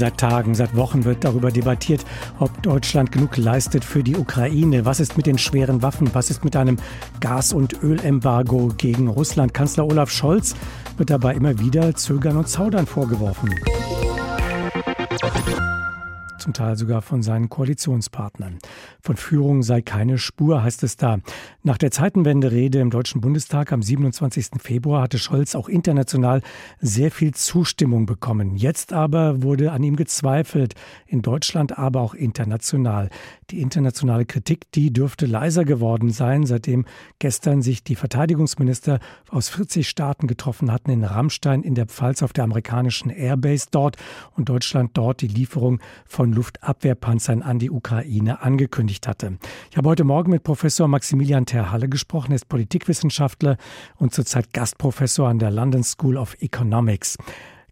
Seit Tagen, seit Wochen wird darüber debattiert, ob Deutschland genug leistet für die Ukraine. Was ist mit den schweren Waffen? Was ist mit einem Gas- und Ölembargo gegen Russland? Kanzler Olaf Scholz wird dabei immer wieder Zögern und Zaudern vorgeworfen zum Teil sogar von seinen Koalitionspartnern. Von Führung sei keine Spur, heißt es da. Nach der Zeitenwende-Rede im Deutschen Bundestag am 27. Februar hatte Scholz auch international sehr viel Zustimmung bekommen. Jetzt aber wurde an ihm gezweifelt, in Deutschland, aber auch international. Die internationale Kritik, die dürfte leiser geworden sein, seitdem gestern sich die Verteidigungsminister aus 40 Staaten getroffen hatten in Rammstein in der Pfalz auf der amerikanischen Airbase dort und Deutschland dort die Lieferung von Luftabwehrpanzern an die Ukraine angekündigt hatte. Ich habe heute Morgen mit Professor Maximilian Terhalle gesprochen. Er ist Politikwissenschaftler und zurzeit Gastprofessor an der London School of Economics.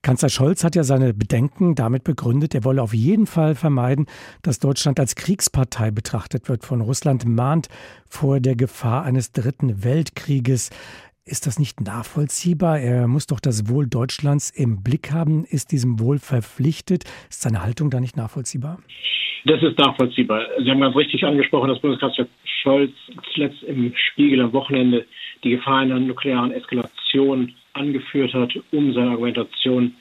Kanzler Scholz hat ja seine Bedenken damit begründet, er wolle auf jeden Fall vermeiden, dass Deutschland als Kriegspartei betrachtet wird von Russland, mahnt vor der Gefahr eines dritten Weltkrieges. Ist das nicht nachvollziehbar? Er muss doch das Wohl Deutschlands im Blick haben, ist diesem Wohl verpflichtet. Ist seine Haltung da nicht nachvollziehbar? Das ist nachvollziehbar. Sie haben ganz richtig angesprochen, dass Bundeskanzler Scholz zuletzt im Spiegel am Wochenende die Gefahr einer nuklearen Eskalation angeführt hat, um seine Argumentation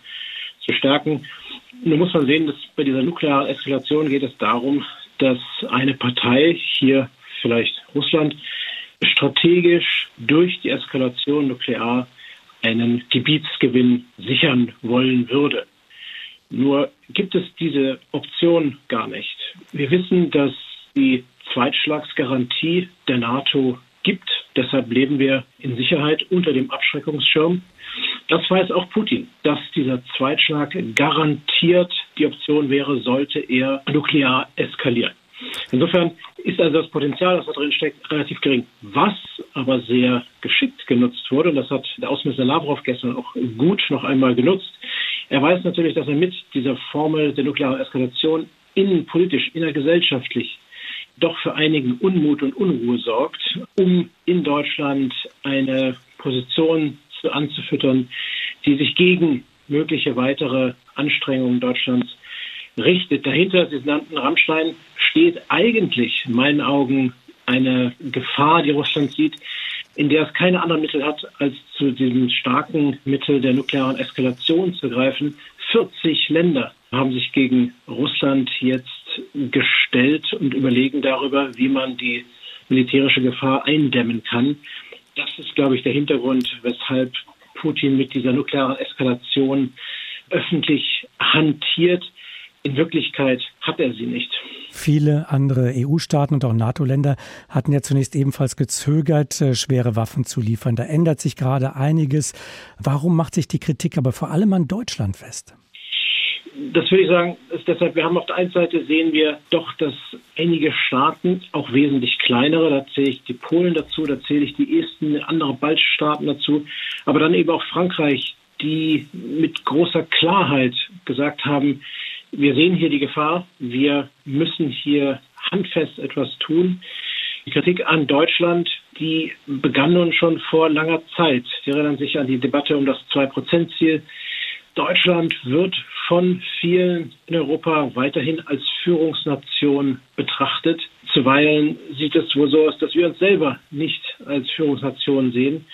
zu stärken. Nun muss man sehen, dass bei dieser nuklearen Eskalation geht es darum, dass eine Partei, hier vielleicht Russland, strategisch durch die Eskalation nuklear einen Gebietsgewinn sichern wollen würde. Nur gibt es diese Option gar nicht. Wir wissen, dass die Zweitschlagsgarantie der NATO gibt. Deshalb leben wir in Sicherheit unter dem Abschreckungsschirm. Das weiß auch Putin, dass dieser Zweitschlag garantiert die Option wäre, sollte er nuklear eskalieren. Insofern ist also das Potenzial, das da drin steckt, relativ gering. Was aber sehr geschickt genutzt wurde, und das hat der Außenminister Lavrov gestern auch gut noch einmal genutzt, er weiß natürlich, dass er mit dieser Formel der nuklearen Eskalation innenpolitisch, innergesellschaftlich doch für einigen Unmut und Unruhe sorgt, um in Deutschland eine Position zu anzufüttern, die sich gegen mögliche weitere Anstrengungen Deutschlands richtet. Dahinter, Sie nannten Rammstein, steht eigentlich in meinen Augen eine Gefahr, die Russland sieht, in der es keine anderen Mittel hat, als zu diesem starken Mittel der nuklearen Eskalation zu greifen. 40 Länder haben sich gegen Russland jetzt gestellt und überlegen darüber, wie man die militärische Gefahr eindämmen kann. Das ist, glaube ich, der Hintergrund, weshalb Putin mit dieser nuklearen Eskalation öffentlich hantiert. In Wirklichkeit hat er sie nicht. Viele andere EU-Staaten und auch NATO-Länder hatten ja zunächst ebenfalls gezögert, äh, schwere Waffen zu liefern. Da ändert sich gerade einiges. Warum macht sich die Kritik aber vor allem an Deutschland fest? Das würde ich sagen, ist deshalb, wir haben auf der einen Seite sehen wir doch, dass einige Staaten, auch wesentlich kleinere, da zähle ich die Polen dazu, da zähle ich die ersten andere baltische Staaten dazu, aber dann eben auch Frankreich, die mit großer Klarheit gesagt haben, wir sehen hier die Gefahr, wir müssen hier handfest etwas tun. Die Kritik an Deutschland, die begann nun schon vor langer Zeit. Sie erinnern sich an die Debatte um das Zwei-Prozent-Ziel. Deutschland wird von vielen in Europa weiterhin als Führungsnation betrachtet. Zuweilen sieht es wohl so aus, dass wir uns selber nicht als Führungsnation sehen.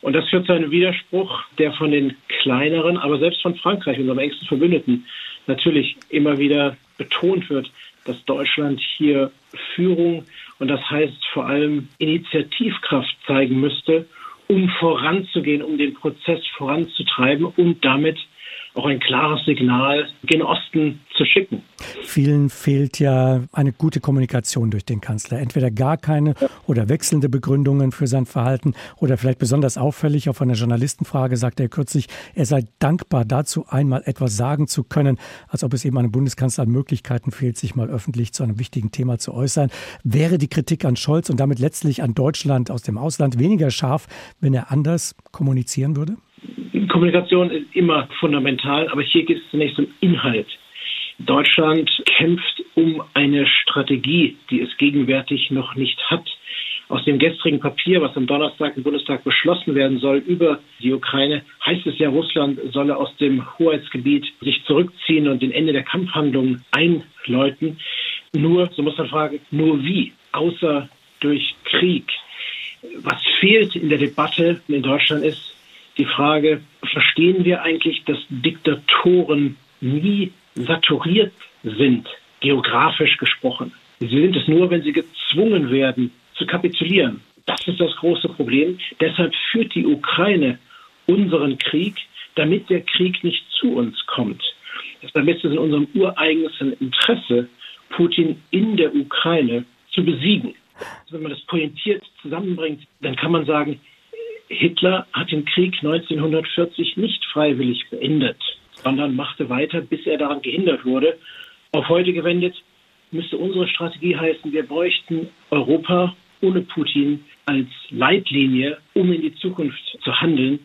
Und das führt zu einem Widerspruch, der von den kleineren, aber selbst von Frankreich, unserem engsten Verbündeten, natürlich immer wieder betont wird, dass Deutschland hier Führung und das heißt vor allem Initiativkraft zeigen müsste, um voranzugehen, um den Prozess voranzutreiben und damit auch ein klares Signal gen Osten zu schicken. Vielen fehlt ja eine gute Kommunikation durch den Kanzler. Entweder gar keine oder wechselnde Begründungen für sein Verhalten oder vielleicht besonders auffällig auf einer Journalistenfrage sagte er kürzlich, er sei dankbar dazu, einmal etwas sagen zu können, als ob es eben einem Bundeskanzler an Möglichkeiten fehlt, sich mal öffentlich zu einem wichtigen Thema zu äußern. Wäre die Kritik an Scholz und damit letztlich an Deutschland aus dem Ausland weniger scharf, wenn er anders kommunizieren würde? Kommunikation ist immer fundamental, aber hier geht es zunächst um Inhalt. Deutschland kämpft um eine Strategie, die es gegenwärtig noch nicht hat. Aus dem gestrigen Papier, was am Donnerstag im Bundestag beschlossen werden soll über die Ukraine, heißt es ja, Russland solle aus dem Hoheitsgebiet sich zurückziehen und den Ende der Kampfhandlungen einläuten. Nur, so muss man fragen, nur wie? Außer durch Krieg. Was fehlt in der Debatte in Deutschland ist die Frage, verstehen wir eigentlich, dass Diktatoren nie saturiert sind, geografisch gesprochen? Sie sind es nur, wenn sie gezwungen werden, zu kapitulieren. Das ist das große Problem. Deshalb führt die Ukraine unseren Krieg, damit der Krieg nicht zu uns kommt. Deshalb ist es in unserem ureigensten Interesse, Putin in der Ukraine zu besiegen. Wenn man das pointiert zusammenbringt, dann kann man sagen, Hitler hat den Krieg 1940 nicht freiwillig beendet, sondern machte weiter, bis er daran gehindert wurde. Auf heute gewendet müsste unsere Strategie heißen, wir bräuchten Europa ohne Putin als Leitlinie, um in die Zukunft zu handeln.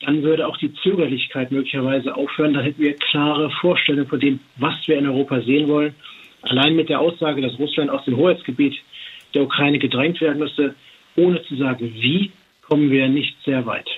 Dann würde auch die Zögerlichkeit möglicherweise aufhören. Dann hätten wir klare Vorstellungen von dem, was wir in Europa sehen wollen. Allein mit der Aussage, dass Russland aus dem Hoheitsgebiet der Ukraine gedrängt werden müsste, ohne zu sagen, wie, kommen wir nicht sehr weit.